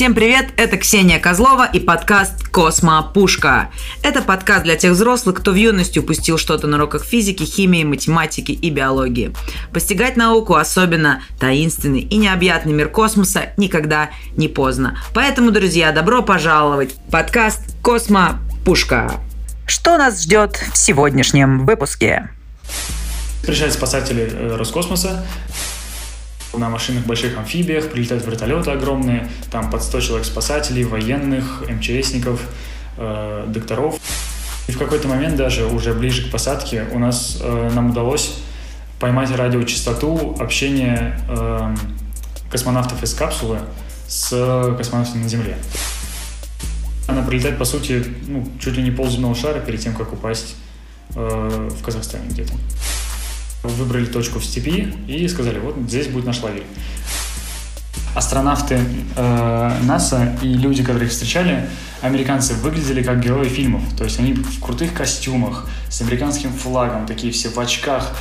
Всем привет, это Ксения Козлова и подкаст «Космо Пушка». Это подкаст для тех взрослых, кто в юности упустил что-то на уроках физики, химии, математики и биологии. Постигать науку, особенно таинственный и необъятный мир космоса, никогда не поздно. Поэтому, друзья, добро пожаловать в подкаст «Космо Пушка». Что нас ждет в сегодняшнем выпуске? Приезжают спасатели э, Роскосмоса, на машинах больших амфибиях, прилетают вертолеты огромные, там под 100 человек спасателей, военных, МЧСников, э, докторов. И в какой-то момент даже уже ближе к посадке у нас э, нам удалось поймать радиочастоту общения э, космонавтов из капсулы с космонавтами на Земле. Она прилетает, по сути, ну, чуть ли не полземного шара перед тем, как упасть э, в Казахстане где-то выбрали точку в степи и сказали, вот здесь будет наш лагерь. Астронавты э, НАСА и люди, которые их встречали, американцы, выглядели как герои фильмов. То есть они в крутых костюмах, с американским флагом, такие все в очках.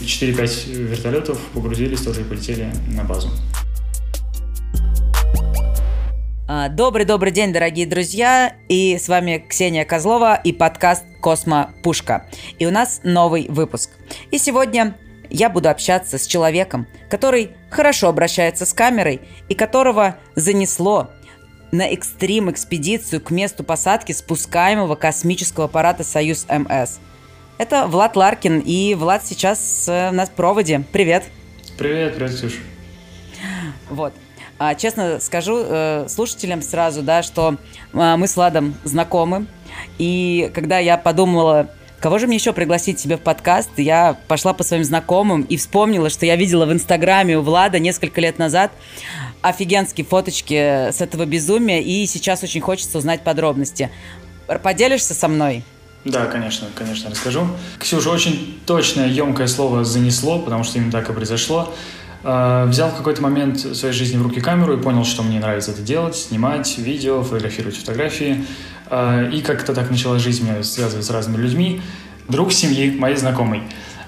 4-5 вертолетов погрузились тоже и полетели на базу. Добрый-добрый день, дорогие друзья! И с вами Ксения Козлова и подкаст «Космо Пушка». И у нас новый выпуск. И сегодня я буду общаться с человеком, который хорошо обращается с камерой и которого занесло на экстрим-экспедицию к месту посадки спускаемого космического аппарата «Союз МС». Это Влад Ларкин, и Влад сейчас э, на проводе. Привет! Привет, привет, Ксюш. Вот. А, честно скажу э, слушателям сразу, да, что э, мы с Владом знакомы. И когда я подумала, кого же мне еще пригласить себе в подкаст, я пошла по своим знакомым и вспомнила, что я видела в Инстаграме у Влада несколько лет назад офигенские фоточки с этого безумия, и сейчас очень хочется узнать подробности. Поделишься со мной? Да, конечно, конечно, расскажу. Ксюша, очень точное, емкое слово «занесло», потому что именно так и произошло. А, взял в какой-то момент своей жизни в руки камеру и понял, что мне нравится это делать, снимать видео, фотографировать фотографии. А, и как-то так начала жизнь меня связывать с разными людьми. Друг семьи, моей знакомой,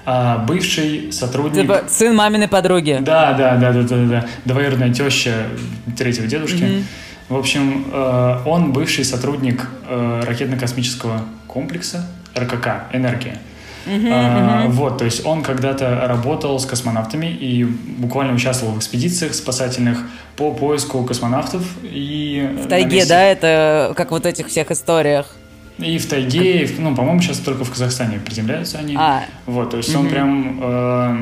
а, бывший сотрудник... Типа сын маминой подруги. Да, да, да, да, да, да. Двоюродная теща третьего дедушки. Mm-hmm. В общем, он бывший сотрудник ракетно-космического комплекса РКК «Энергия». Uh-huh, uh-huh. Вот, то есть он когда-то работал с космонавтами и буквально участвовал в экспедициях спасательных по поиску космонавтов. И в тайге, месте... да, это как вот этих всех историях? И в тайге, как... ну, по-моему, сейчас только в Казахстане приземляются они. А. Вот, то есть uh-huh. он прям э,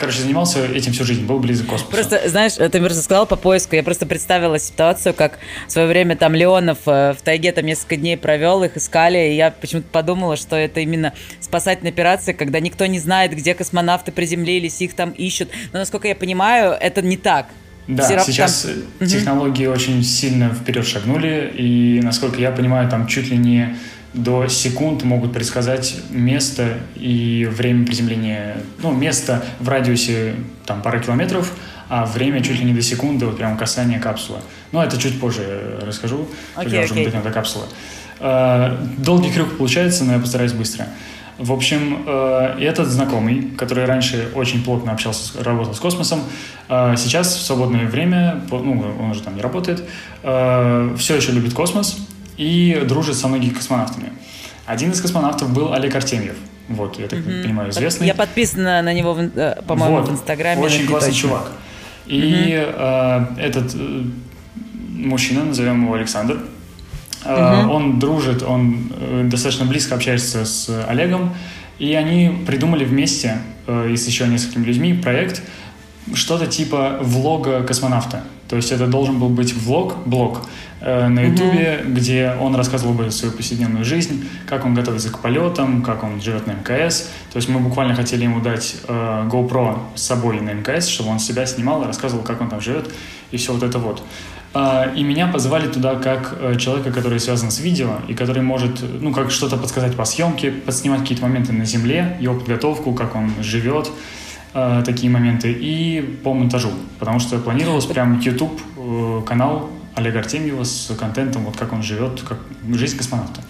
короче, занимался этим всю жизнь, был близок к космосу. Просто, знаешь, ты просто сказал по поиску, я просто представила ситуацию, как в свое время там Леонов э, в тайге там несколько дней провел, их искали, и я почему-то подумала, что это именно спасательная операция, когда никто не знает, где космонавты приземлились, их там ищут. Но, насколько я понимаю, это не так. Да, Все сейчас там... технологии угу. очень сильно вперед шагнули, и, насколько я понимаю, там чуть ли не до секунд могут предсказать место и время приземления, ну, место в радиусе там пары километров, а время чуть ли не до секунды, вот прям касание капсулы. Но это чуть позже расскажу, okay, когда okay. уже будет эта капсула. Э, долгий крюк получается, но я постараюсь быстро. В общем, э, этот знакомый, который раньше очень плотно общался, работал с космосом, э, сейчас в свободное время, ну, он уже там не работает, все еще любит космос, и дружит со многими космонавтами. Один из космонавтов был Олег Артемьев. Вот, я так mm-hmm. понимаю, известный. Я подписана на него, э, по-моему, вот. в Инстаграме. Очень классный чувак. И mm-hmm. э, этот э, мужчина, назовем его Александр, э, mm-hmm. он дружит, он э, достаточно близко общается с Олегом, и они придумали вместе э, и с еще несколькими людьми проект что-то типа влога космонавта. То есть это должен был быть влог, блог, Э, на Ютубе, угу. где он рассказывал бы свою повседневную жизнь, как он готовится к полетам, как он живет на МКС. То есть мы буквально хотели ему дать э, GoPro с собой на МКС, чтобы он себя снимал и рассказывал, как он там живет, и все вот это вот. Э, и меня позвали туда как э, человека, который связан с видео, и который может, ну, как что-то подсказать по съемке, подснимать какие-то моменты на земле, его подготовку, как он живет, э, такие моменты, и по монтажу. Потому что планировалось прям YouTube э, канал Олега Артемьева с контентом, вот как он живет, как жизнь космонавта.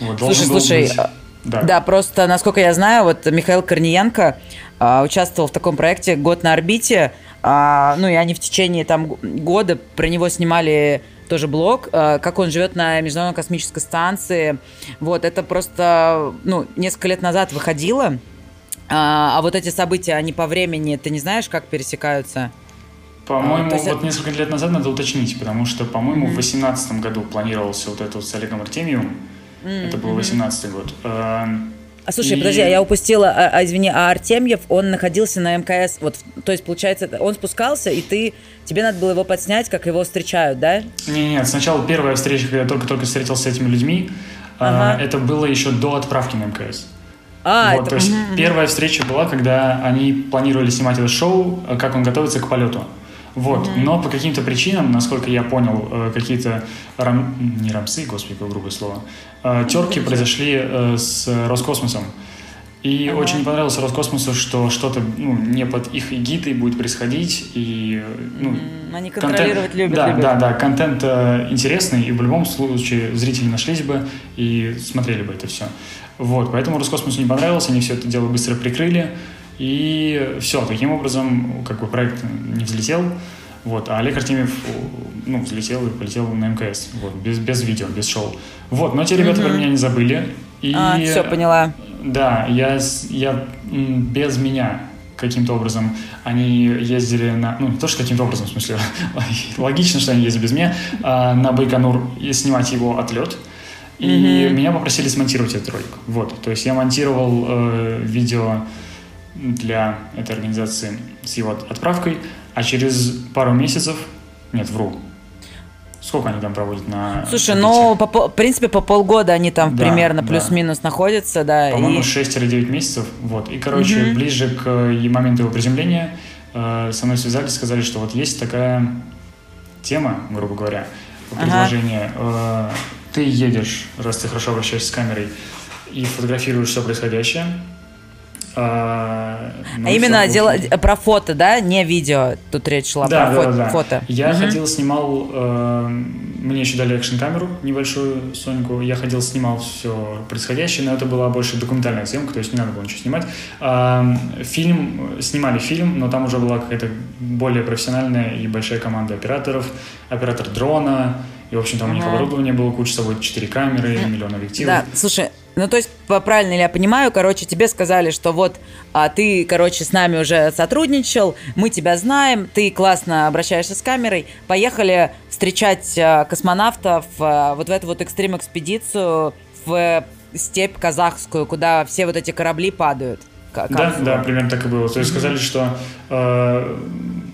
Вот, слушай, слушай, быть... да. да, просто, насколько я знаю, вот Михаил Корниенко а, участвовал в таком проекте «Год на орбите», А, ну и они в течение там года про него снимали тоже блог, а, как он живет на Международной космической станции. Вот, это просто, ну, несколько лет назад выходило. А, а вот эти события, они по времени, ты не знаешь, как пересекаются? По-моему, а, вот это... несколько лет назад надо уточнить, потому что, по-моему, mm-hmm. в 2018 году планировался вот это вот с Олегом Артемьевым. Mm-hmm. Это был 18 год. А слушай, и... подожди, а я упустила, а, а, извини, а Артемьев, он находился на МКС, вот, то есть, получается, он спускался, и ты, тебе надо было его подснять, как его встречают, да? Не, нет, сначала первая встреча, когда я только-только встретился с этими людьми, а, ага. это было еще до отправки на мкс. А, вот, это... то есть угу, первая встреча была, когда они планировали снимать это шоу, как он готовится к полету. Вот. Mm-hmm. Но по каким-то причинам, насколько я понял, э, какие-то рам... не рамсы, господи, какое грубое слово, э, терки mm-hmm. произошли э, с Роскосмосом. И ага. очень понравилось Роскосмосу, что что-то ну, не под их эгидой будет происходить. И, ну, Они контролировать контент, любят. Да, любят. да, да. Контент э, интересный, и в любом случае зрители нашлись бы и смотрели бы это все. Вот, поэтому Роскосмосу не понравилось, они все это дело быстро прикрыли. И все, таким образом как бы проект не взлетел. Вот, а Олег Артемьев ну, взлетел и полетел на МКС. Вот, без, без видео, без шоу. Вот, но те ребята mm-hmm. про меня не забыли. И, а, все, поняла. Да, я, я без меня каким-то образом они ездили на... Ну, не то, что каким-то образом, в смысле, логично, что они ездили без меня, а на Байконур снимать его отлет. И mm-hmm. меня попросили смонтировать этот ролик. Вот, то есть я монтировал э, видео для этой организации с его отправкой, а через пару месяцев, нет, вру, Сколько они там проводят на... Слушай, ну, по, в принципе, по полгода они там да, примерно да. плюс-минус находятся, да. По-моему, и... 6 или 9 месяцев, вот. И, короче, угу. ближе к моменту его приземления э, со мной связались, сказали, что вот есть такая тема, грубо говоря, предложение. Ага. Э, ты едешь, раз ты хорошо обращаешься с камерой, и фотографируешь все происходящее, а, ну, а именно дело про фото, да, не видео. Тут речь шла да, про да, фото. Да. фото. Я угу. ходил, снимал. Э, мне еще дали экшн камеру небольшую Соньку. Я ходил, снимал все происходящее, но это была больше документальная съемка, то есть не надо было ничего снимать. А, фильм снимали фильм, но там уже была какая-то более профессиональная и большая команда операторов, оператор дрона. И, в общем, там угу. у них оборудование было, куча с собой, четыре камеры, миллион объективов. Да, слушай, ну, то есть, правильно ли я понимаю, короче, тебе сказали, что вот а, ты, короче, с нами уже сотрудничал, мы тебя знаем, ты классно обращаешься с камерой, поехали встречать а, космонавтов а, вот в эту вот экстрим-экспедицию в степь казахскую, куда все вот эти корабли падают. Как да, да, примерно так и было. То есть сказали, что э,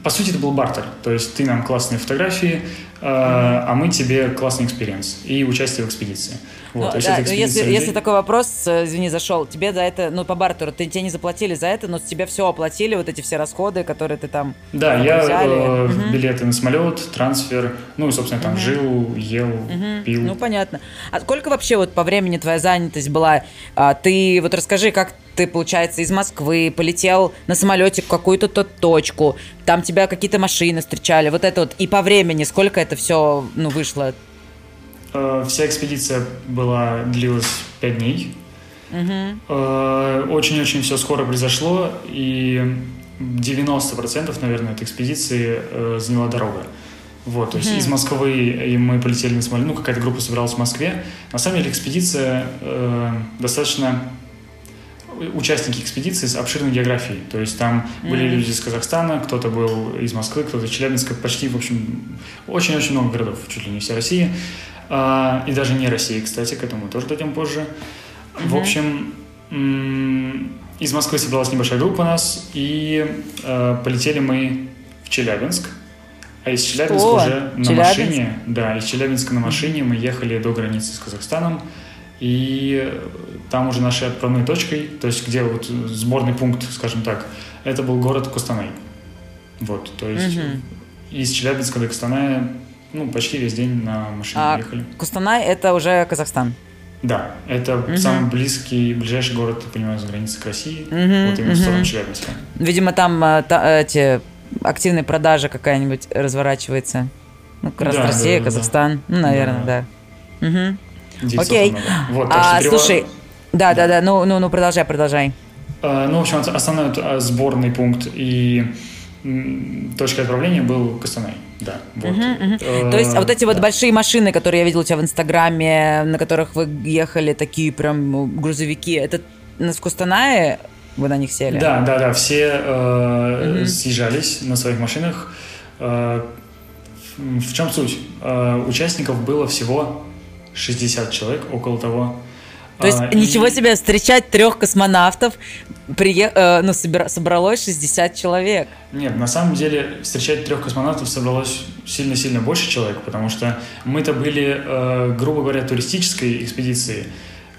по сути это был бартер. То есть ты нам классные фотографии, а мы тебе классный experience и участие в экспедиции. Вот, ну, да, но если, людей... если такой вопрос, э, извини, зашел, тебе за это, ну, по бартеру, ты, тебе не заплатили за это, но тебе все оплатили, вот эти все расходы, которые ты там Да, я э, угу. билеты на самолет, трансфер, ну, и, собственно, там угу. жил, ел, угу. пил. Ну, понятно. А сколько вообще вот по времени твоя занятость была? А, ты вот расскажи, как ты, получается, из Москвы полетел на самолете в какую-то точку, там тебя какие-то машины встречали, вот это вот, и по времени сколько это все, ну, вышло? Э, вся экспедиция была длилась пять дней. Угу. Очень-очень все скоро произошло, и 90%, наверное, этой экспедиции э, заняла дорога. Вот, то есть mm из Москвы и мы полетели на самолете, ну, какая-то группа собиралась в Москве. На самом деле экспедиция э, достаточно участники экспедиции с обширной географией. То есть там mm были люди из Казахстана, кто-то был из Москвы, кто-то из Челябинска, почти, в общем, очень-очень много городов, чуть ли не вся Россия. А, и даже не России, кстати, к этому тоже дойдем позже. Mm-hmm. В общем, из Москвы собралась небольшая группа нас, и э, полетели мы в Челябинск. А из Челябинска О, уже на Челябинск. машине, да, из Челябинска на машине мы ехали до границы с Казахстаном, и там уже нашей отправной точкой, то есть где вот сборный пункт, скажем так, это был город Костанай. Вот, то есть угу. из Челябинска до Костаная ну, почти весь день на машине а ехали. Кустанай – это уже Казахстан? Да, это угу. самый близкий, ближайший город, я понимаю, с границы к России, угу, вот именно угу. в сторону Челябинска. Видимо, там э, та, эти активные продажи какая-нибудь разворачивается. Ну, как раз да, Россия, да, Казахстан, да. ну, наверное, да. да. Угу. Окей. Вот, а, трева... слушай, да, да, да, ну, ну, ну, продолжай, продолжай. А, ну, в общем, основной сборный пункт и точкой отправления был Костанай. Да, вот. Угу. Э, То есть, а вот эти да. вот большие машины, которые я видел у тебя в Инстаграме, на которых вы ехали, такие прям грузовики, это в Костанае вы на них сели? Да, да, да, все э, угу. съезжались на своих машинах. Э, в чем суть? Э, участников было всего 60 человек, около того. То есть а, ничего и... себе встречать трех космонавтов, прие... э, ну, собира... собралось 60 человек. Нет, на самом деле встречать трех космонавтов собралось сильно-сильно больше человек, потому что мы-то были, э, грубо говоря, туристической экспедицией,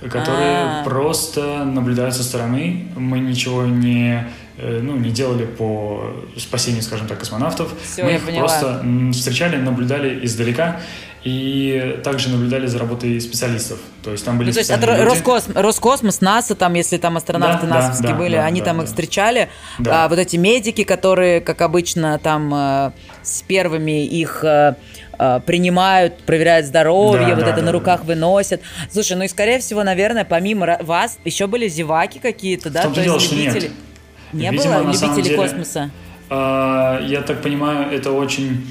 которые А-а-а. просто наблюдают со стороны. Мы ничего не э, ну, не делали по спасению, скажем так, космонавтов. Все, Мы их поняла. просто встречали, наблюдали издалека и также наблюдали за работой специалистов. То есть там были ну, то есть от люди. Роскосмос, Роскосмос, НАСА, там, если там астронавты да, насовские да, были, да, они да, там да. их встречали. Да. А, вот эти медики, которые, как обычно, там э, с первыми их э, э, принимают, проверяют здоровье, да, вот да, это да, на руках да. выносят. Слушай, ну и скорее всего, наверное, помимо вас еще были зеваки какие-то, да? то есть любители. Не Видимо, было любителей деле, космоса? Э, я так понимаю, это очень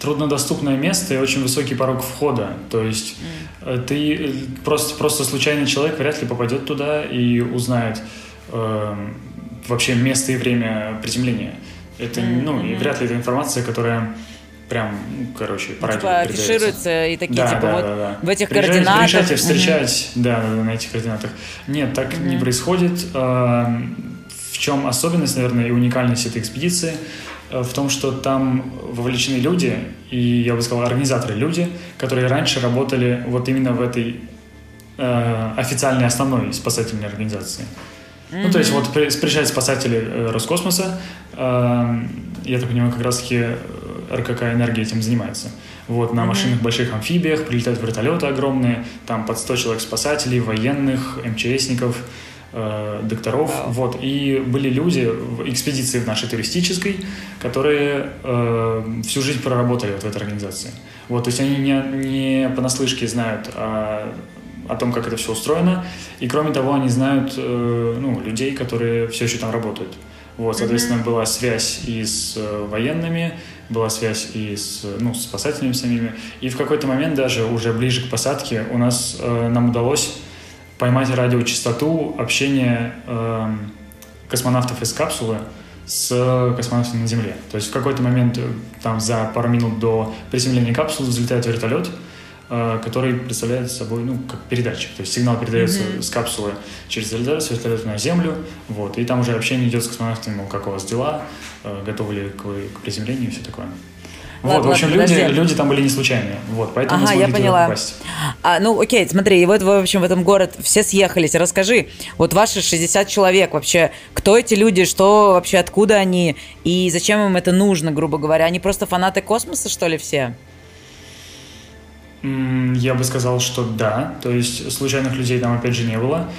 труднодоступное место и очень высокий порог входа. То есть mm. ты э, просто, просто случайный человек вряд ли попадет туда и узнает э, вообще место и время приземления. Это, mm-hmm. ну, и вряд ли это информация, которая прям, ну, короче, по типа афишируется и такие, да, типа, да, вот да, да. в этих приезжайте, координатах. Приезжайте встречать, mm-hmm. да, на этих координатах. Нет, так mm-hmm. не происходит. Э, в чем особенность, наверное, и уникальность этой экспедиции – в том, что там вовлечены люди, и я бы сказал, организаторы, люди, которые раньше работали вот именно в этой э, официальной основной спасательной организации. Mm-hmm. Ну, то есть вот приезжают спасатели э, Роскосмоса, э, я так понимаю, как раз-таки э, РКК «Энергия» этим занимается. Вот, на mm-hmm. машинах больших амфибиях прилетают вертолеты огромные, там под 100 человек спасателей, военных, МЧСников, э, докторов. Wow. Вот. И были люди в экспедиции в нашей туристической, которые э, всю жизнь проработали вот в этой организации. Вот, то есть они не, не понаслышке знают о, о том, как это все устроено, и кроме того, они знают э, ну, людей, которые все еще там работают. Вот, соответственно, mm-hmm. была связь и с э, военными, была связь и с, ну, с спасателями самими. И в какой-то момент даже уже ближе к посадке у нас э, нам удалось поймать радиочастоту общения э, космонавтов из капсулы с космонавтами на Земле. То есть в какой-то момент, э, там за пару минут до приземления капсулы взлетает вертолет, э, который представляет собой, ну, как передатчик. То есть сигнал передается mm-hmm. с капсулы через вертолет, с вертолета на Землю, вот, и там уже общение идет с космонавтами, мол, как у вас дела, э, готовы ли к, к приземлению и все такое. Вот, ладно, в общем, ладно, люди, люди там были не случайные. Вот, поэтому ага, мы я поняла. попасть. А, ну, окей, смотри, и вот, в общем, в этом город все съехались. Расскажи, вот ваши 60 человек вообще, кто эти люди, что вообще, откуда они, и зачем им это нужно, грубо говоря? Они просто фанаты космоса, что ли, все? Я бы сказал, что да. То есть случайных людей там, опять же, не было.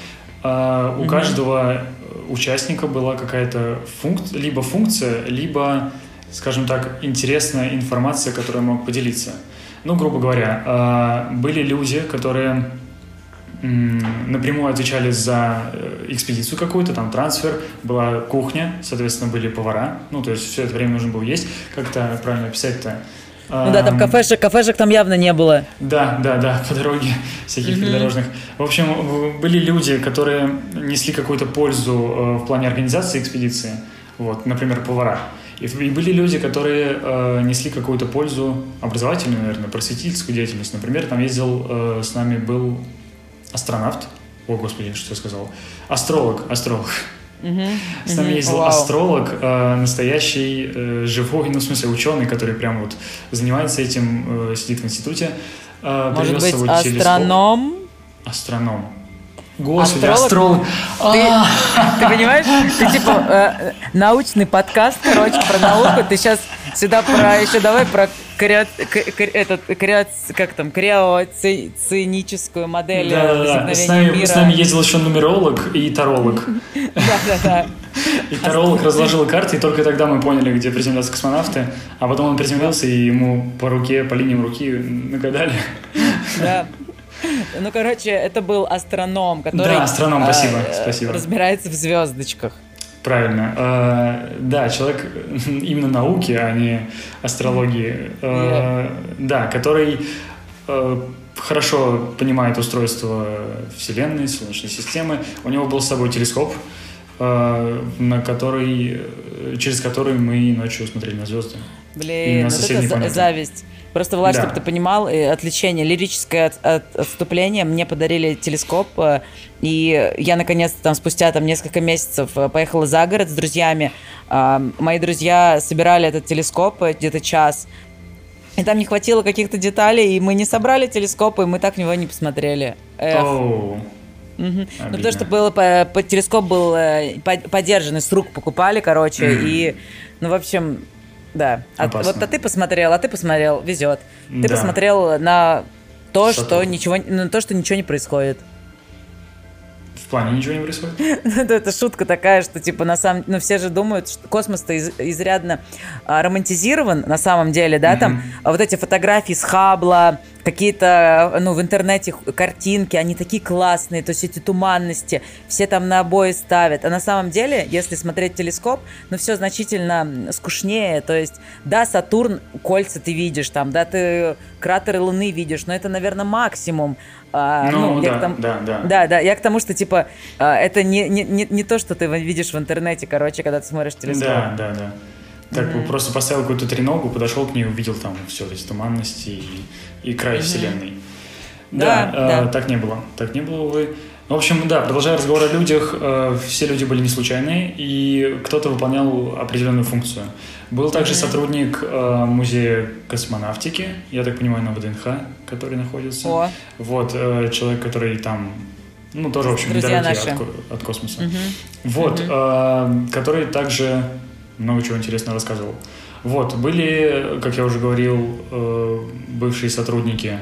А, у mm каждого участника была какая-то функция, либо функция, либо скажем так, интересная информация, которую я мог поделиться. Ну, грубо говоря, а, были люди, которые напрямую отвечали за э, экспедицию какую-то, там трансфер, была кухня, соответственно, были повара, ну, то есть все это время нужно было есть, как это правильно описать-то? Ну да, там кафешек, кафешек там явно не было. Да, да, да, по дороге всяких mm-hmm. придорожных. В общем, были люди, которые несли какую-то пользу э, в плане организации экспедиции, вот, например, повара. И, и были люди, которые э, несли какую-то пользу образовательную, наверное, просветительскую деятельность. Например, там ездил э, с нами был астронавт. О, господи, что я сказал? Астролог, астролог. Uh-huh. С нами uh-huh. ездил wow. астролог, э, настоящий, э, живой, ну, в смысле, ученый, который прям вот занимается этим, э, сидит в институте. Э, Может быть, астроном? Телескоп. Астроном. Господи, астролог. астролог. Ты, ты понимаешь? Ты типа э, научный подкаст, короче, про науку. Ты сейчас сюда про еще давай про крио, этот, крио, как там, криоциническую модель да, да, да. С нами, мира. С нами ездил еще нумеролог и таролог. Да, да, да. И таролог разложил карты, и только тогда мы поняли, где приземлятся космонавты. А потом он приземлился, и ему по руке, по линиям руки нагадали. Да. Ну, короче, это был астроном, который... Да, астроном, спасибо, а, спасибо. Разбирается в звездочках. Правильно. Э, да, человек именно науки, а не астрологии. Э. Да, который э, хорошо понимает устройство Вселенной, Солнечной системы. У него был с собой телескоп, э, на который, через который мы ночью смотрели на звезды. Блин, вот это планеты. зависть. Просто, Влад, да. чтобы ты понимал, э, отвлечение, лирическое от, от, отступление. Мне подарили телескоп, э, и я, наконец-то, там, спустя там, несколько месяцев э, поехала за город с друзьями. Мои друзья собирали этот телескоп где-то час, и там не хватило каких-то деталей, и мы не собрали телескоп, и мы так в него не посмотрели. Эх. Oh. Угу. Ну, потому что было, по, по, телескоп был подержанный, с рук покупали, короче, mm. и, ну, в общем, да. А, вот а ты посмотрел, а ты посмотрел, везет. Ты да. посмотрел на то, что, что ничего, на то, что ничего не происходит. В плане ничего не происходит? Это шутка такая, что типа на самом, ну все же думают, что космос-то из, изрядно а, романтизирован на самом деле, да, там а вот эти фотографии с Хабла, какие-то, ну, в интернете картинки, они такие классные, то есть эти туманности, все там на обои ставят. А на самом деле, если смотреть телескоп, ну, все значительно скучнее. То есть, да, Сатурн, кольца ты видишь там, да, ты кратеры Луны видишь, но это, наверное, максимум. А, ну, ну да, тому, да, да. Да, да, я к тому, что, типа, а, это не, не, не, не то, что ты видишь в интернете, короче, когда ты смотришь телескоп. Да, да, да. Так mm-hmm. просто поставил какую-то треногу, подошел к ней, увидел там все эти туманности и, и край mm-hmm. вселенной. Да, да, э, да, так не было. Так не было, увы. В общем, да, продолжая разговор о людях, э, все люди были не случайные, и кто-то выполнял определенную функцию. Был также mm-hmm. сотрудник э, музея космонавтики, я так понимаю, на ВДНХ, который находится. О. Вот, э, человек, который там ну, тоже, в общем, недалекий от, от космоса. Угу. Вот, угу. Э, который также много чего интересного рассказывал. Вот, были, как я уже говорил, э, бывшие сотрудники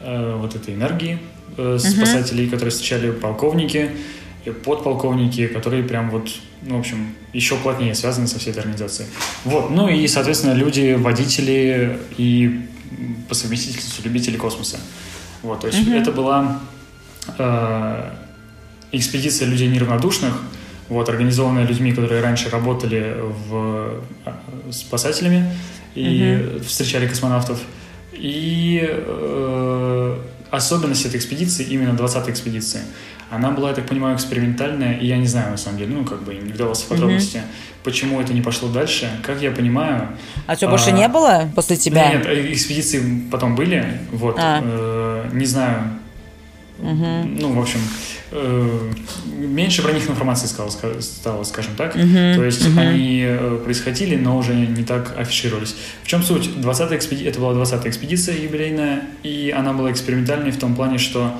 э, вот этой энергии, э, спасателей, uh-huh. которые встречали полковники, подполковники, которые прям вот, ну, в общем, еще плотнее связаны со всей этой организацией. Вот, ну и, соответственно, люди, водители и по совместительству любители космоса. Вот, то есть uh-huh. это была э, экспедиция людей неравнодушных, вот, организованная людьми, которые раньше работали в, э, спасателями и mm встречали космонавтов. И э, особенность этой экспедиции, именно 20-й экспедиции, она была, я так понимаю, экспериментальная, и я не знаю, на самом деле, ну, как бы не вдавался в подробности, mm-hmm. почему это не пошло дальше. Как я понимаю... А что, больше а, не было после тебя? Нет, экспедиции потом были, вот, а. э, не знаю, mm-hmm. ну, в общем, Э, меньше про них информации стало, стало скажем так. Uh-huh, То есть uh-huh. они э, происходили, но уже не так афишировались. В чем суть? 20 экспеди... Это была 20-я экспедиция юбилейная, и она была экспериментальной в том плане, что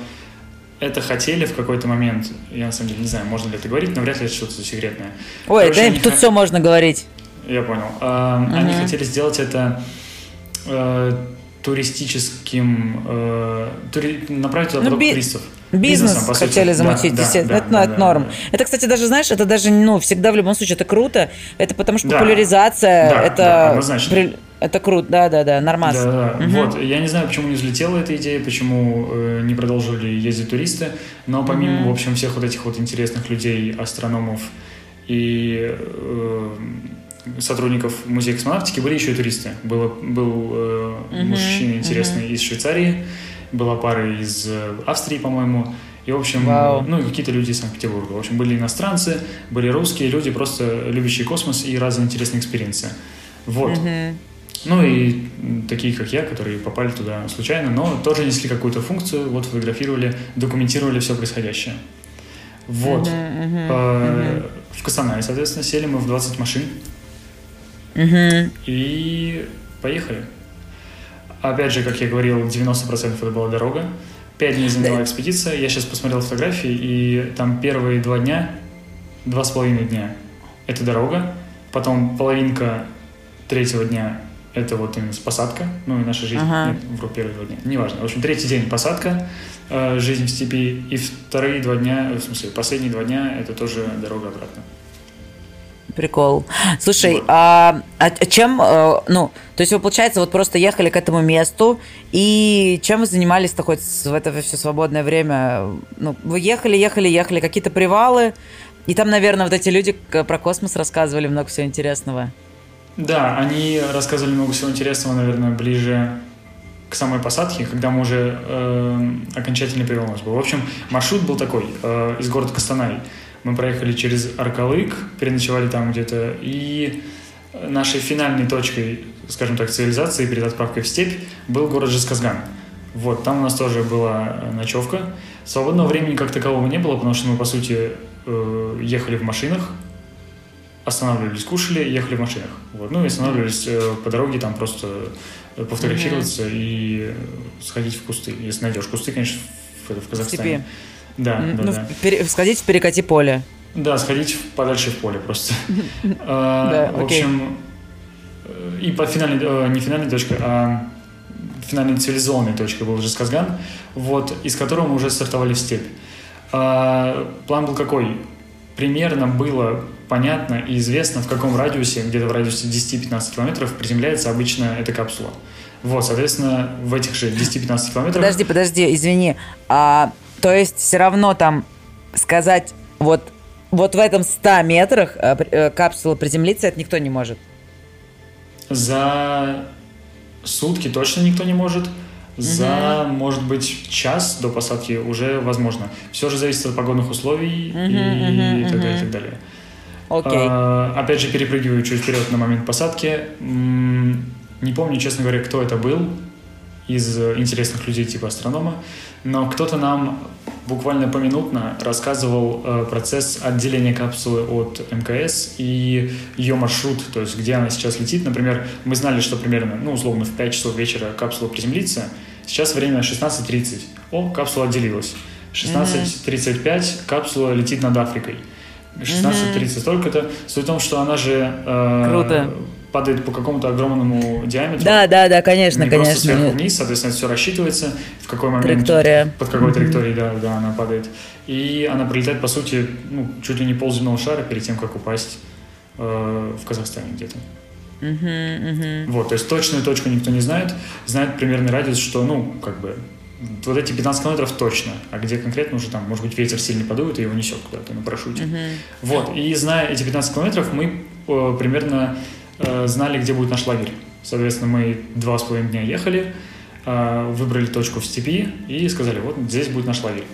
это хотели в какой-то момент, я на самом деле не знаю, можно ли это говорить, но вряд ли это что-то секретное. Ой, Короче, да, тут х... все можно говорить. Я понял. Uh-huh. Они хотели сделать это туристическим, э, тури... направить туда ну, би... туристов. Бизнес хотели замутить, да, естественно. Да, это, да, это да, норм. Да. Это, кстати, даже, знаешь, это даже, ну, всегда в любом случае это круто. Это потому что да. популяризация, да, это... Да, однозначно. При... Это круто, да, да, да, нормально. Да, да. Угу. Вот, я не знаю, почему не взлетела эта идея, почему э, не продолжили ездить туристы, но помимо, угу. в общем, всех вот этих вот интересных людей, астрономов и э, сотрудников музея космонавтики были еще и туристы. Было, был э, uh-huh, мужчина интересный uh-huh. из Швейцарии, была пара из э, Австрии, по-моему. И, в общем, wow. ну, какие-то люди из Санкт-Петербурга. В общем, были иностранцы, были русские люди, просто любящие космос и разные интересные experience ы. Вот. Uh-huh. Ну и такие, как я, которые попали туда случайно, но тоже несли какую-то функцию, вот фотографировали, документировали все происходящее. Вот. Uh-huh, uh-huh, uh-huh. В Кастанае, соответственно, сели мы в 20 машин. Угу. И поехали. Опять же, как я говорил, 90% это была дорога. Пять дней заняла да. экспедиция. Я сейчас посмотрел фотографии, и там первые два дня, два с половиной дня – это дорога. Потом половинка третьего дня – это вот именно посадка. Ну и наша жизнь ага. нет, в первые два дня. Неважно. В общем, третий день – посадка, э, жизнь в степи. И вторые два дня, в смысле, последние два дня – это тоже дорога обратно. Прикол. Слушай, а, а чем, э, ну, то есть вы, получается, вот просто ехали к этому месту, и чем вы занимались-то хоть в это все свободное время? Ну, вы ехали, ехали, ехали, какие-то привалы, И там, наверное, вот эти люди про космос рассказывали много всего интересного. Да, они рассказывали много всего интересного, наверное, ближе к самой посадке, когда мы уже э, окончательный перенос был. В общем, маршрут был такой, э, из города Костанай. Мы проехали через Аркалык, переночевали там где-то, и нашей финальной точкой, скажем так, цивилизации перед отправкой в степь был город Жесказган. Вот, там у нас тоже была ночевка. Свободного времени как такового не было, потому что мы, по сути, э, ехали в машинах, останавливались, кушали, ехали в машинах. Вот. Ну и останавливались э, по дороге, там просто пофотографироваться mm-hmm. и сходить в кусты. Если найдешь кусты, конечно, в, в Казахстане. Степи. Да, да, ну, да. Пере, сходить в перекати поле. Да, сходить подальше в поле просто. А, в общем, э, и по финальной, э, не финальной точке, а финальной цивилизованной точкой был Жесказган, вот, из которого мы уже стартовали в степь. А, план был какой? Примерно было понятно и известно, в каком радиусе, где-то в радиусе 10-15 километров приземляется обычно эта капсула. Вот, соответственно, в этих же 10-15 километрах... Подожди, подожди, извини. А, то есть все равно там сказать, вот, вот в этом 100 метрах а, э, капсула приземлиться, это никто не может? За сутки точно никто не может. За, угу. может быть, час до посадки уже возможно. Все же зависит от погодных условий угу, и, угу, так далее, и так далее. Окей. А, опять же, перепрыгиваю чуть вперед на момент посадки. Не помню, честно говоря, кто это был из интересных людей типа астронома, но кто-то нам буквально поминутно рассказывал э, процесс отделения капсулы от МКС и ее маршрут, то есть где она сейчас летит. Например, мы знали, что примерно, ну, условно, в 5 часов вечера капсула приземлится. Сейчас время 16.30. О, капсула отделилась. 16.35 mm-hmm. капсула летит над Африкой. 16.30 mm-hmm. только-то. Суть в том, что она же э, Круто. Падает по какому-то огромному диаметру. Да, да, да, конечно, не конечно. Просто сверху вниз, соответственно, все рассчитывается, в какой момент. Траектория. Под какой траекторией, да, да, она падает. И она прилетает, по сути, ну, чуть ли не полземного шара перед тем, как упасть э, в Казахстане где-то. Uh-huh, uh-huh. Вот, то есть точную точку никто не знает. Знает примерный радиус, что, ну, как бы, вот эти 15 километров точно, а где конкретно уже там, может быть, ветер сильно подует и его несет куда-то на парашюте. Uh-huh. Вот, и зная эти 15 километров, мы э, примерно знали, где будет наш лагерь. Соответственно, мы два с половиной дня ехали, э, выбрали точку в степи и сказали, вот здесь будет наш лагерь.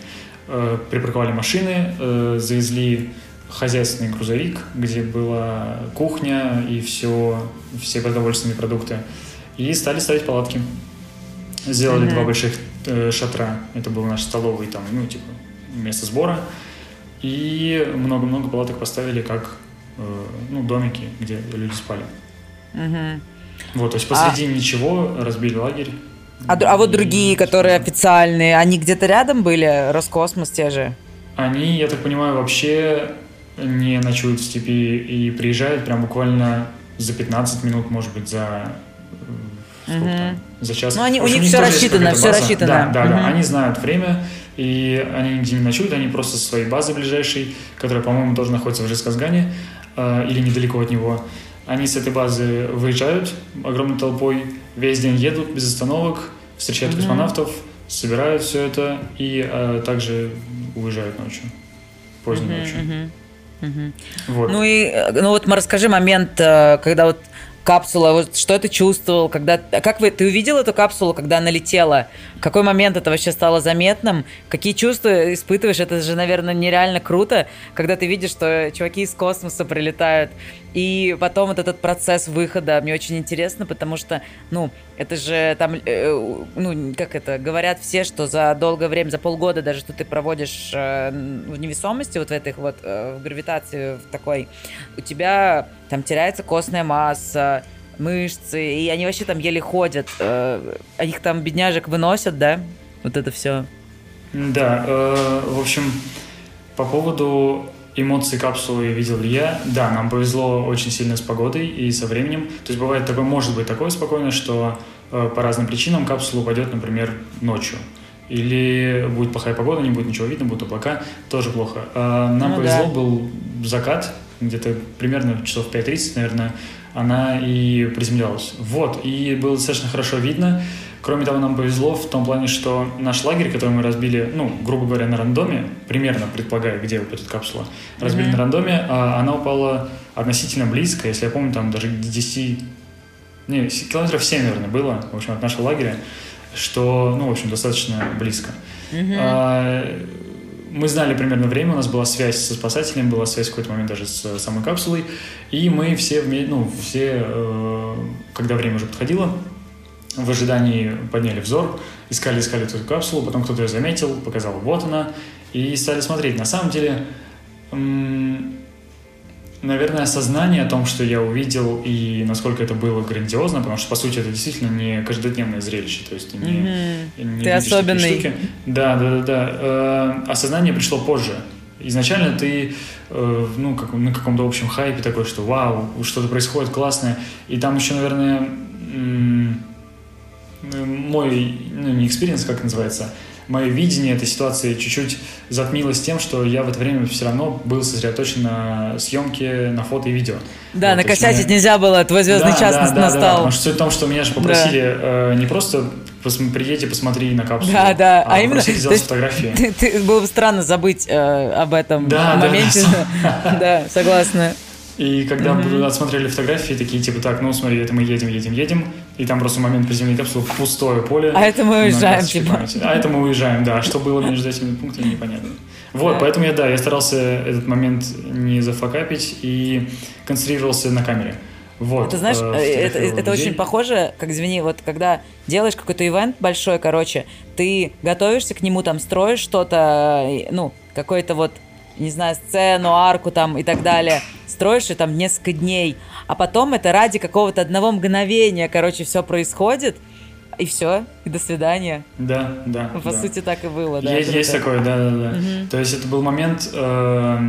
Э, припарковали машины, э, завезли хозяйственный грузовик, где была кухня и все, все продовольственные продукты, и стали ставить палатки. Сделали mm-hmm. два больших э, шатра. Это был наш столовый, там, ну, типа, место сбора. И много-много палаток поставили как, э, ну, домики, где люди спали. Mm-hmm. Вот, то есть посреди а... ничего разбили лагерь. А, а вот другие, которые официальные, они где-то рядом были? Роскосмос те же? Они, я так понимаю, вообще не ночуют в степи и приезжают прям буквально за 15 минут, может быть, за угу. там, за час. Ну, они, у них все рассчитано, все рассчитано. Да, да, угу. да, они знают время, и они нигде не ночуют, они просто со своей базы ближайшей, которая, по-моему, тоже находится в Жесказгане, э, или недалеко от него. Они с этой базы выезжают огромной толпой, весь день едут без остановок, встречают угу. космонавтов, собирают все это и э, также уезжают ночью, поздней угу, ночью. Угу. Угу. Вот. Ну и ну вот расскажи момент, э, когда вот капсула, вот что ты чувствовал, когда, как вы, ты увидел эту капсулу, когда она летела? В какой момент это вообще стало заметным? Какие чувства испытываешь? Это же, наверное, нереально круто, когда ты видишь, что чуваки из космоса прилетают. И потом вот этот процесс выхода мне очень интересно, потому что, ну, это же там, э, ну, как это, говорят все, что за долгое время, за полгода даже, что ты проводишь э, в невесомости, вот в этих вот, э, в гравитации в такой, у тебя там теряется костная масса, мышцы, и они вообще там еле ходят. Э, их там бедняжек выносят, да? Вот это все. Да, э, в общем, по поводу эмоций капсулы видел ли я, да, нам повезло очень сильно с погодой и со временем. То есть бывает такое, может быть такое спокойно, что э, по разным причинам капсула упадет, например, ночью. Или будет плохая погода, не будет ничего видно, будут облака, тоже плохо. А нам ну, повезло, да. был закат, где-то примерно часов 5.30, наверное, она и приземлялась. Вот, и было достаточно хорошо видно. Кроме того, нам повезло в том плане, что наш лагерь, который мы разбили, ну, грубо говоря, на рандоме, примерно предполагаю, где упадет капсула, разбили mm-hmm. на рандоме, а она упала относительно близко, если я помню, там даже 10, не, километров 7, наверное, было, в общем, от нашего лагеря, что, ну, в общем, достаточно близко. Mm-hmm. А, мы знали примерно время, у нас была связь со спасателем, была связь в какой-то момент даже с самой капсулой, и мы все, ну, все, э, когда время уже подходило, в ожидании подняли взор, искали, искали эту капсулу, потом кто-то ее заметил, показал, вот она, и стали смотреть. На самом деле, наверное, осознание о том, что я увидел и насколько это было грандиозно, потому что, по сути, это действительно не каждодневное зрелище, то есть ты не, mm-hmm. не ты особенный. Штуки. Да, да, да, да. Э, осознание пришло позже. Изначально ты э, ну, как, на каком-то общем хайпе такой, что вау, что-то происходит классное. И там еще, наверное, мой, ну, не experience, как называется, мое видение этой ситуации чуть-чуть затмилось тем, что я в это время все равно был сосредоточен на съемке, на фото и видео. Да, вот, накосячить мы... нельзя было, твой звездный да, час да, настал. Да, да, потому что суть в том, что меня же попросили да. э, не просто приедь и посмотри на капсулу. Да, да, а, а именно сделать фотографии. Ты, ты, было бы странно забыть э, об этом да, моменте. Да, да, согласна. И когда mm-hmm. отсмотрели фотографии, такие типа, так, ну смотри, это мы едем, едем, едем, и там просто момент приземления капсулы пустое поле. А это мы уезжаем, типа. А это мы уезжаем, да. Что было между этими пунктами, непонятно. Вот, да. поэтому я, да, я старался этот момент не зафакапить и концентрировался на камере. Вот, это знаешь, э, это, это очень похоже, как извини, вот когда делаешь какой-то ивент большой, короче, ты готовишься к нему, там строишь что-то, ну, какой-то вот не знаю, сцену, арку там и так далее, строишь и там несколько дней, а потом это ради какого-то одного мгновения, короче, все происходит, и все, и до свидания. Да, да. По да. сути, так и было, да. Есть, есть такое, да, да, да. Угу. То есть это был момент. Э,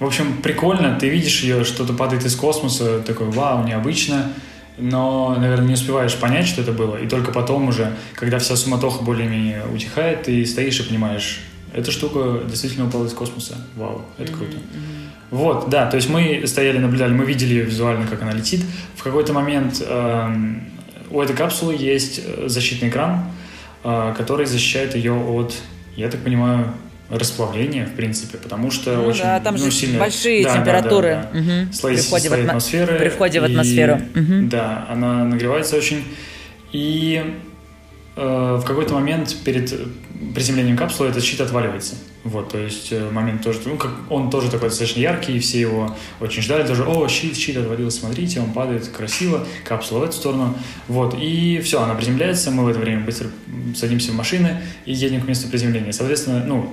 в общем, прикольно, ты видишь ее, что-то падает из космоса, такой, вау, необычно но, наверное, не успеваешь понять, что это было, и только потом уже, когда вся суматоха более-менее утихает, ты стоишь и понимаешь, эта штука действительно упала из космоса. Вау, это круто. Mm-hmm. Вот, да, то есть мы стояли, наблюдали, мы видели визуально, как она летит. В какой-то момент э, у этой капсулы есть э, защитный экран, э, который защищает ее от, я так понимаю, расплавления, в принципе, потому что ну, очень да, там ну, же сильно... большие да, температуры да, да, да. Угу. Слои, при входе, в, атмо... атмосферы. При входе в атмосферу. И, угу. Да, она нагревается очень. И Э, в какой-то момент перед приземлением капсулы этот щит отваливается. Вот, то есть э, момент тоже, ну, как, он тоже такой достаточно яркий, и все его очень ждали, даже, о, щит, щит отвалился, смотрите, он падает красиво, капсула в эту сторону, вот, и все, она приземляется, мы в это время быстро садимся в машины и едем к месту приземления. Соответственно, ну,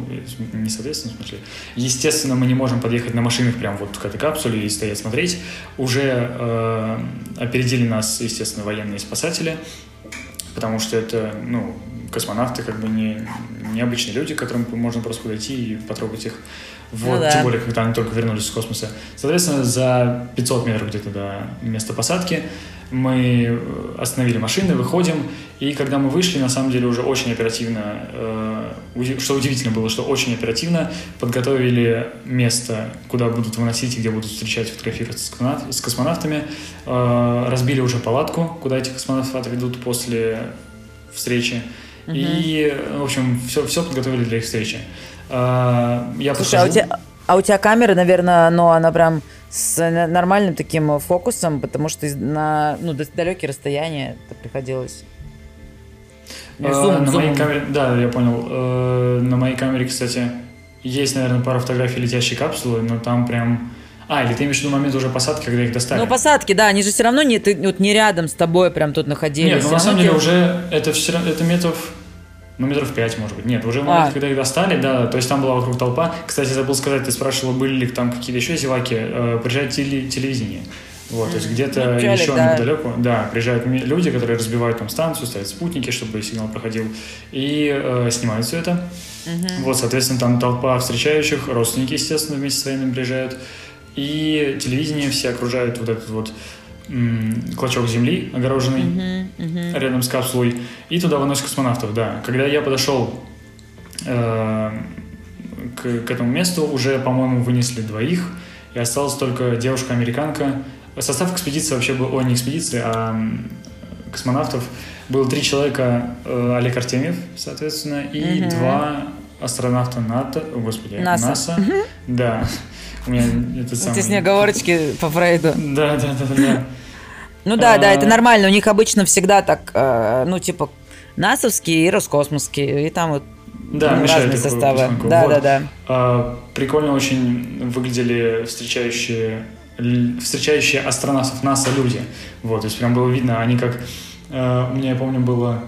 не соответственно, в смысле, естественно, мы не можем подъехать на машинах прям вот к этой капсуле и стоять смотреть. Уже э, опередили нас, естественно, военные спасатели, потому что это, ну, космонавты как бы не, необычные люди, к которым можно просто подойти и потрогать их. Вот, ну, да. тем более, когда они только вернулись из космоса. Соответственно, за 500 метров где-то до места посадки мы остановили машины, выходим, и когда мы вышли, на самом деле уже очень оперативно, э, что удивительно было, что очень оперативно подготовили место, куда будут выносить и где будут встречать, фотографироваться с космонавтами, э, разбили уже палатку, куда этих космонавтов отведут после встречи, угу. и, в общем, все, все подготовили для их встречи. Э, я Слушай, а у тебя, а у тебя камера, наверное, но она прям с нормальным таким фокусом, потому что на ну, далекие расстояния это приходилось. Зум, а, на зум. моей камере, да, я понял. Э, на моей камере, кстати, есть, наверное, пара фотографий летящей капсулы, но там прям... А, или ты имеешь в виду момент уже посадки, когда их достали? Ну, посадки, да, они же все равно не, ты, вот, не рядом с тобой прям тут находились. Нет, ну, на самом деле уже это, все, это метров ну, метров пять, может быть. Нет, уже момент, а. когда их достали, да, то есть там была вокруг толпа. Кстати, забыл сказать, ты спрашивала, были ли там какие-то еще зеваки. Э, приезжает теле, телевидение. Вот, то есть где-то ну, еще да. неподалеку, да, приезжают люди, которые разбивают там станцию, ставят спутники, чтобы сигнал проходил, и э, снимают все это. Угу. Вот, соответственно, там толпа встречающих, родственники, естественно, вместе с военными приезжают, и телевидение все окружают вот этот вот клочок земли, огороженный uh-huh, uh-huh. рядом с капсулой, и туда выносят космонавтов, да. Когда я подошел э, к, к этому месту, уже, по-моему, вынесли двоих, и осталась только девушка-американка. Состав экспедиции вообще был, о, не экспедиции, а космонавтов. Было три человека, э, Олег Артемьев, соответственно, и угу. два астронавта НАТО, о, господи, НАСА. НАСА. Угу. Да, это самое... С оговорочки по Фрейду. Да, да, да, да. Ну да, да, это а. нормально. У них обычно всегда так, э, ну, типа, НАСовские и Роскосмосские, и там вот да, разные составы. Да, вот. да, да. А, прикольно очень выглядели встречающие встречающие астронавтов НАСА люди. Вот, то есть прям было видно, они как... Э, у меня, я помню, было...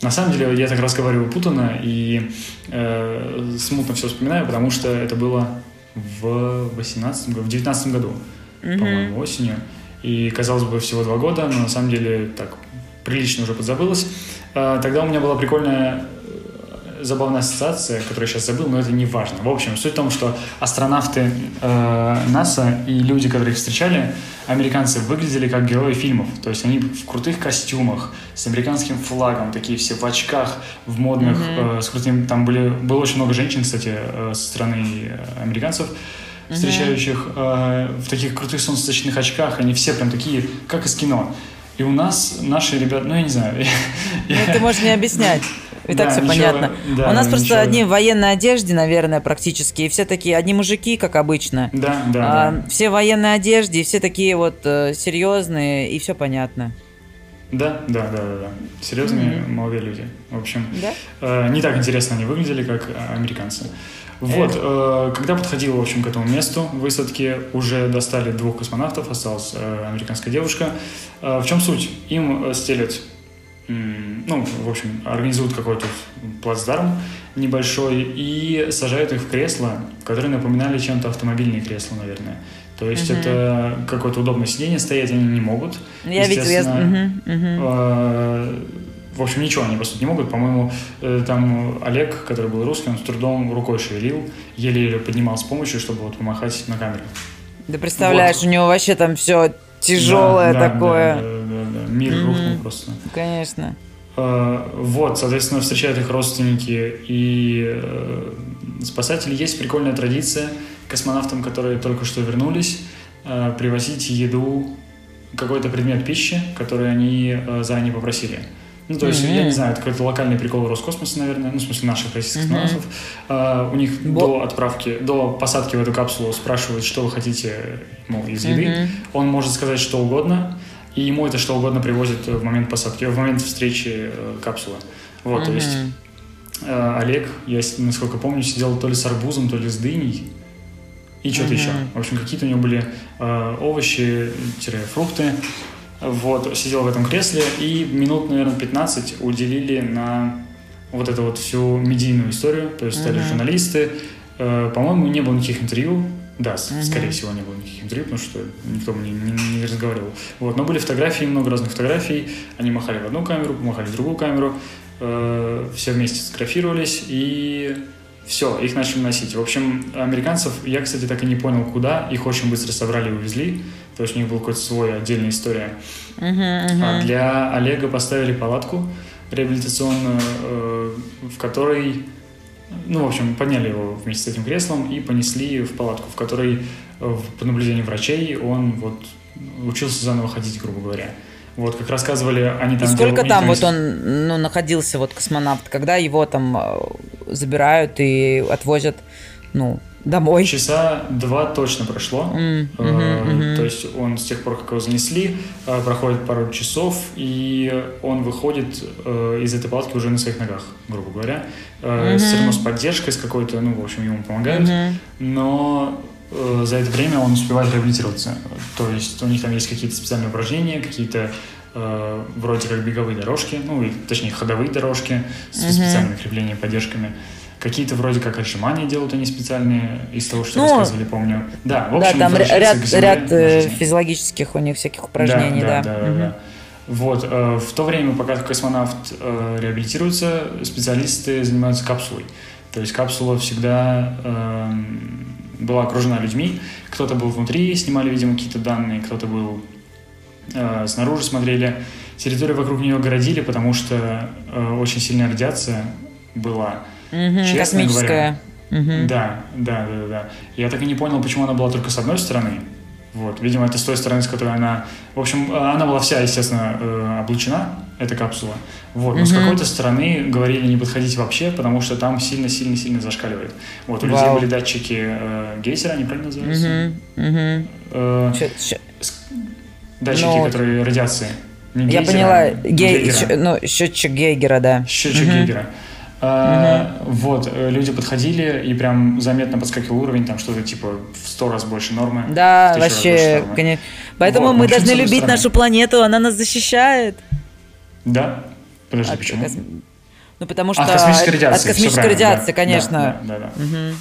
На самом деле, я так разговариваю путано и э, смутно все вспоминаю, потому что это было в 18 в 19 году, mm-hmm. по-моему, осенью. И, казалось бы, всего два года, но на самом деле так прилично уже подзабылось. Э, тогда у меня была прикольная забавная ассоциация, которую я сейчас забыл, но это не важно. В общем, суть в том, что астронавты э, НАСА и люди, которые их встречали, американцы, выглядели как герои фильмов. То есть они в крутых костюмах, с американским флагом, такие все в очках, в модных, mm-hmm. э, с крутым... Там были, было очень много женщин, кстати, э, со стороны э, американцев, встречающих э, в таких крутых солнцезащитных очках. Они все прям такие, как из кино. И у нас наши ребята, ну я не знаю. Ну, ты можешь не объяснять. И так все понятно. у нас просто одни в военной одежде, наверное, практически. И все такие, одни мужики, как обычно. Да, да. А, все в военной одежде, и все такие вот э, серьезные, и все понятно. Да, да, да, да, да. Серьезные mm-hmm. молодые люди. В общем, да? э, не так интересно они выглядели, как американцы. Вот, э, когда подходил, в общем, к этому месту высадки, уже достали двух космонавтов, осталась э, американская девушка. Э, в чем суть? Им э, стелят ну, в общем, организуют какой-то плацдарм небольшой и сажают их в кресла, которые напоминали чем-то автомобильные кресла, наверное. То есть uh-huh. это какое-то удобное сиденье, стоять они не могут. Я видел, я... Uh-huh, uh-huh. В общем, ничего они, по сути, не могут. По-моему, э, там Олег, который был русский, он с трудом рукой шевелил, еле-еле поднимал с помощью, чтобы вот помахать на камеру. Да представляешь, вот. у него вообще там все тяжелое да, такое. Да, да, да. Мир mm-hmm. рухнул просто. Конечно. А, вот, соответственно, встречают их родственники и э, спасатели. Есть прикольная традиция космонавтам, которые только что вернулись, э, привозить еду, какой-то предмет пищи, который они э, заранее попросили. Ну, то есть, mm-hmm. я не знаю, это какой-то локальный прикол Роскосмоса, наверное, ну, в смысле, наших российских mm-hmm. А, у них Бо... до отправки, до посадки в эту капсулу спрашивают, что вы хотите, мол, из еды. Mm-hmm. Он может сказать что угодно, и ему это что угодно привозят в момент посадки, в момент встречи э, капсулы. Вот, mm-hmm. то есть э, Олег, я, насколько помню, сидел то ли с арбузом, то ли с дыней, и что-то mm-hmm. еще. В общем, какие-то у него были э, овощи, фрукты. Вот, сидел в этом кресле, и минут, наверное, 15 уделили на вот эту вот всю медийную историю. То есть стали mm-hmm. журналисты. Э, по-моему, не было никаких интервью. Да, mm-hmm. скорее всего, не было никаких интервью, потому что никто мне не, не, не разговаривал. Вот, но были фотографии, много разных фотографий. Они махали в одну камеру, махали в другую камеру. Э, все вместе сфотографировались, и все, их начали носить. В общем, американцев, я, кстати, так и не понял, куда. Их очень быстро собрали и увезли. То есть у них была какая-то своя отдельная история. Uh-huh, uh-huh. А для Олега поставили палатку реабилитационную, э, в которой, ну, в общем, подняли его вместе с этим креслом и понесли в палатку, в которой, э, по наблюдению врачей, он вот учился заново ходить, грубо говоря. Вот, как рассказывали, они там... И сколько делали, там вот он ну, находился, вот космонавт, когда его там э, забирают и отвозят, ну, домой? Часа два точно прошло. Mm, uh-huh, uh-huh. То есть он с тех пор, как его занесли, э, проходит пару часов, и он выходит из этой палатки уже на своих ногах, грубо говоря. Uh-huh. Все равно с поддержкой, с какой-то, ну, в общем, ему помогают. Uh-huh. Но Э, за это время он успевает реабилитироваться. То есть у них там есть какие-то специальные упражнения, какие-то э, вроде как беговые дорожки, ну, точнее, ходовые дорожки с uh-huh. специальными креплениями, поддержками. Какие-то вроде как отжимания делают они специальные, из того, что ну, рассказывали, помню. Да, в общем, да там ряд, ряд э, физиологических у них всяких упражнений, да. Да, да, да. Угу. да. Вот, э, в то время, пока космонавт э, реабилитируется, специалисты занимаются капсулой. То есть капсула всегда э, была окружена людьми. Кто-то был внутри, снимали, видимо, какие-то данные, кто-то был э, снаружи, смотрели. Территорию вокруг нее огородили, потому что э, очень сильная радиация была. Угу, Честно космическая. Говоря, угу. Да, да, да, да. Я так и не понял, почему она была только с одной стороны. Вот, видимо, это с той стороны, с которой она... В общем, она была вся, естественно, э, облучена, эта капсула. Вот, но mm-hmm. с какой-то стороны говорили не подходить вообще, потому что там сильно-сильно-сильно зашкаливает. Вот, у wow. людей были датчики э, гейзера, они правильно называются? Mm-hmm. Mm-hmm. Э, датчики, ну, которые радиации. Не Я поняла, Гей... ну, счетчик Гейгера, да. Счетчик mm-hmm. Гейгера. А, угу. Вот, э, люди подходили, и прям заметно подскакивал уровень, там что-то типа в сто раз больше нормы. Да, вообще, конечно. Поэтому вот, мы должны любить стороны. нашу планету, она нас защищает. Да? Подожди, от, почему? Кос... Ну, потому что... От космической радиации. От космической радиации, да, конечно. Да, да, да. да. Угу.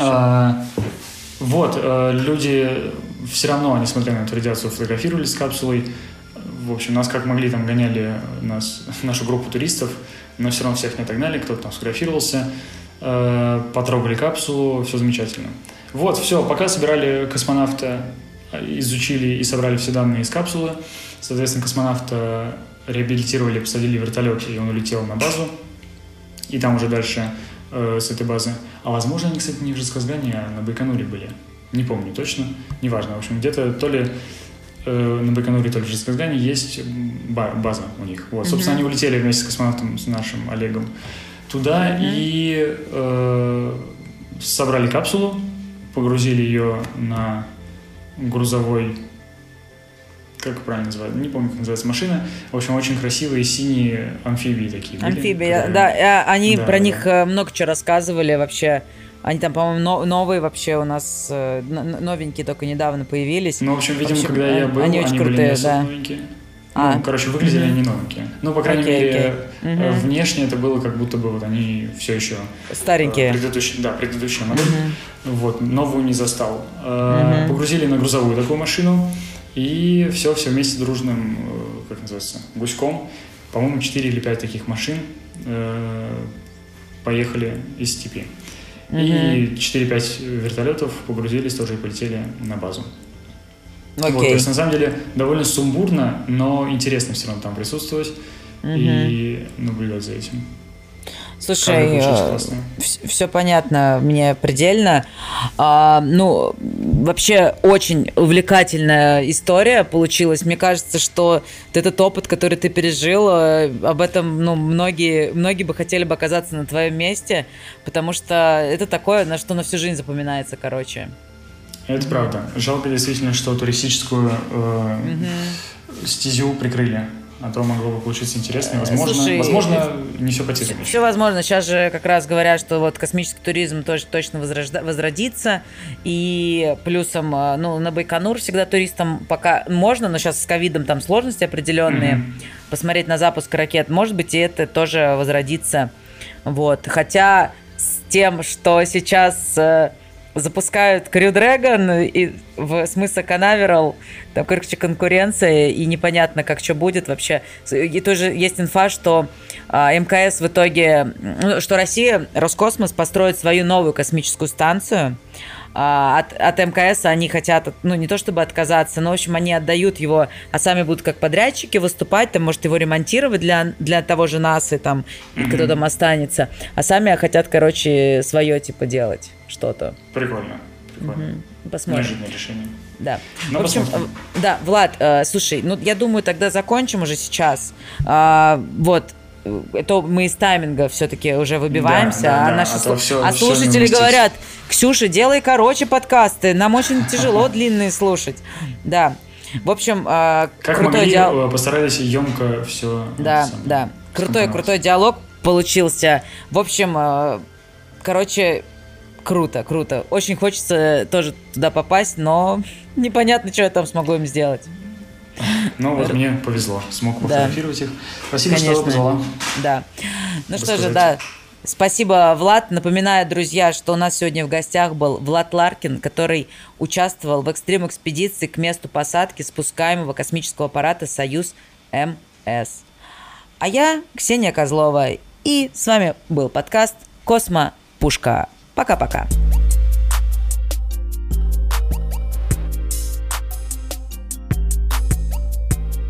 А, вот, э, люди все равно, несмотря на эту радиацию, фотографировались с капсулой. В общем, нас как могли там гоняли нас, нашу группу туристов но все равно всех не отогнали, кто-то там сфотографировался, э, потрогали капсулу, все замечательно. Вот, все, пока собирали космонавта, э, изучили и собрали все данные из капсулы, соответственно, космонавта реабилитировали, посадили в вертолет, и он улетел на базу, и там уже дальше э, с этой базы. А возможно, они, кстати, не в Жесказгане, а на Байконуре были. Не помню точно, неважно. В общем, где-то то ли на Байконуре, то ли в Жезказгане есть база у них. Вот, собственно, mm-hmm. они улетели вместе с космонавтом, с нашим Олегом туда mm-hmm. и э, собрали капсулу, погрузили ее на грузовой как правильно называется, не помню, как называется машина. В общем, очень красивые синие амфибии такие. Были, амфибии, которые... да. Э, они да, про да. них много чего рассказывали вообще. Они там, по-моему, новые вообще у нас, э, новенькие только недавно появились. Ну, в общем, видимо, общем, когда я был, они, очень они крутые, были да. новенькие. А. Ну, короче, выглядели mm-hmm. они новенькие. Ну, по крайней okay, мере, okay. Mm-hmm. внешне это было как будто бы вот они все еще... Старенькие. Предыдущие, да, предыдущая модель. Mm-hmm. Вот, новую не застал. Mm-hmm. Погрузили на грузовую такую машину, и все, все вместе дружным, как называется, гуськом. По-моему, 4 или 5 таких машин поехали из степи. Угу. И 4-5 вертолетов погрузились тоже и полетели на базу. Окей. Вот, то есть, на самом деле, довольно сумбурно, но интересно все равно там присутствовать угу. и наблюдать за этим. Слушай, э, все понятно мне предельно. А, ну, вообще очень увлекательная история получилась. Мне кажется, что этот опыт, который ты пережил, э, об этом, ну, многие, многие бы хотели бы оказаться на твоем месте, потому что это такое, на что на всю жизнь запоминается, короче. Это правда. Жалко действительно, что туристическую э, угу. стезю прикрыли а то могло бы получиться интересно. Возможно, Слушай, возможно не все потеряно. Все возможно. Сейчас же как раз говорят, что вот космический туризм тоже точно возрожда- возродится. И плюсом, э, ну, на Байконур всегда туристам пока можно, но сейчас с ковидом там сложности определенные. Mm-hmm. Посмотреть на запуск ракет, может быть, и это тоже возродится. Вот. Хотя с тем, что сейчас э, запускают Crew Dragon и в смысле Канаверал, там, короче, конкуренция, и непонятно, как что будет вообще. И тоже есть инфа, что а, МКС в итоге, ну, что Россия, Роскосмос построит свою новую космическую станцию, а, от, от МКС они хотят, ну, не то чтобы отказаться, но, в общем, они отдают его, а сами будут как подрядчики выступать, там, может, его ремонтировать для, для того же НАСА, там, mm-hmm. кто там останется, а сами хотят, короче, свое, типа, делать что-то. Прикольно, прикольно. Угу. Посмотрим. Неожиданное решение. Да. Ну, в общем, посмотрим. да, Влад, э, слушай, ну я думаю, тогда закончим уже сейчас. А, вот, это мы из тайминга все-таки уже выбиваемся, да, да, а, да. Наши а, слу... все, а слушатели все говорят, Ксюша, делай короче подкасты, нам очень тяжело длинные слушать. Да. В общем, э, как крутой могли, диалог. Э, постарались емко все. Да, да. Крутой, крутой диалог получился. В общем, э, короче, круто, круто. Очень хочется тоже туда попасть, но непонятно, что я там смогу им сделать. Ну вот мне повезло, смог фотографировать да. их. Спасибо, Конечно. что позвала. Да. Ну что же, да. Спасибо, Влад. Напоминаю, друзья, что у нас сегодня в гостях был Влад Ларкин, который участвовал в экстрим-экспедиции к месту посадки спускаемого космического аппарата «Союз МС». А я Ксения Козлова, и с вами был подкаст «Космо Пушка». Пока-пока.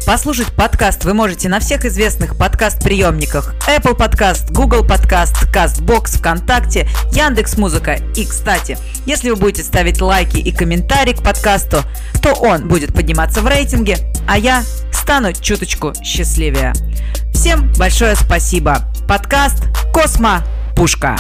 Послушать подкаст вы можете на всех известных подкаст-приемниках Apple Podcast, Google Podcast, CastBox, ВКонтакте, Яндекс Музыка. И, кстати, если вы будете ставить лайки и комментарии к подкасту, то он будет подниматься в рейтинге, а я стану чуточку счастливее. Всем большое спасибо. Подкаст «Космо Пушка».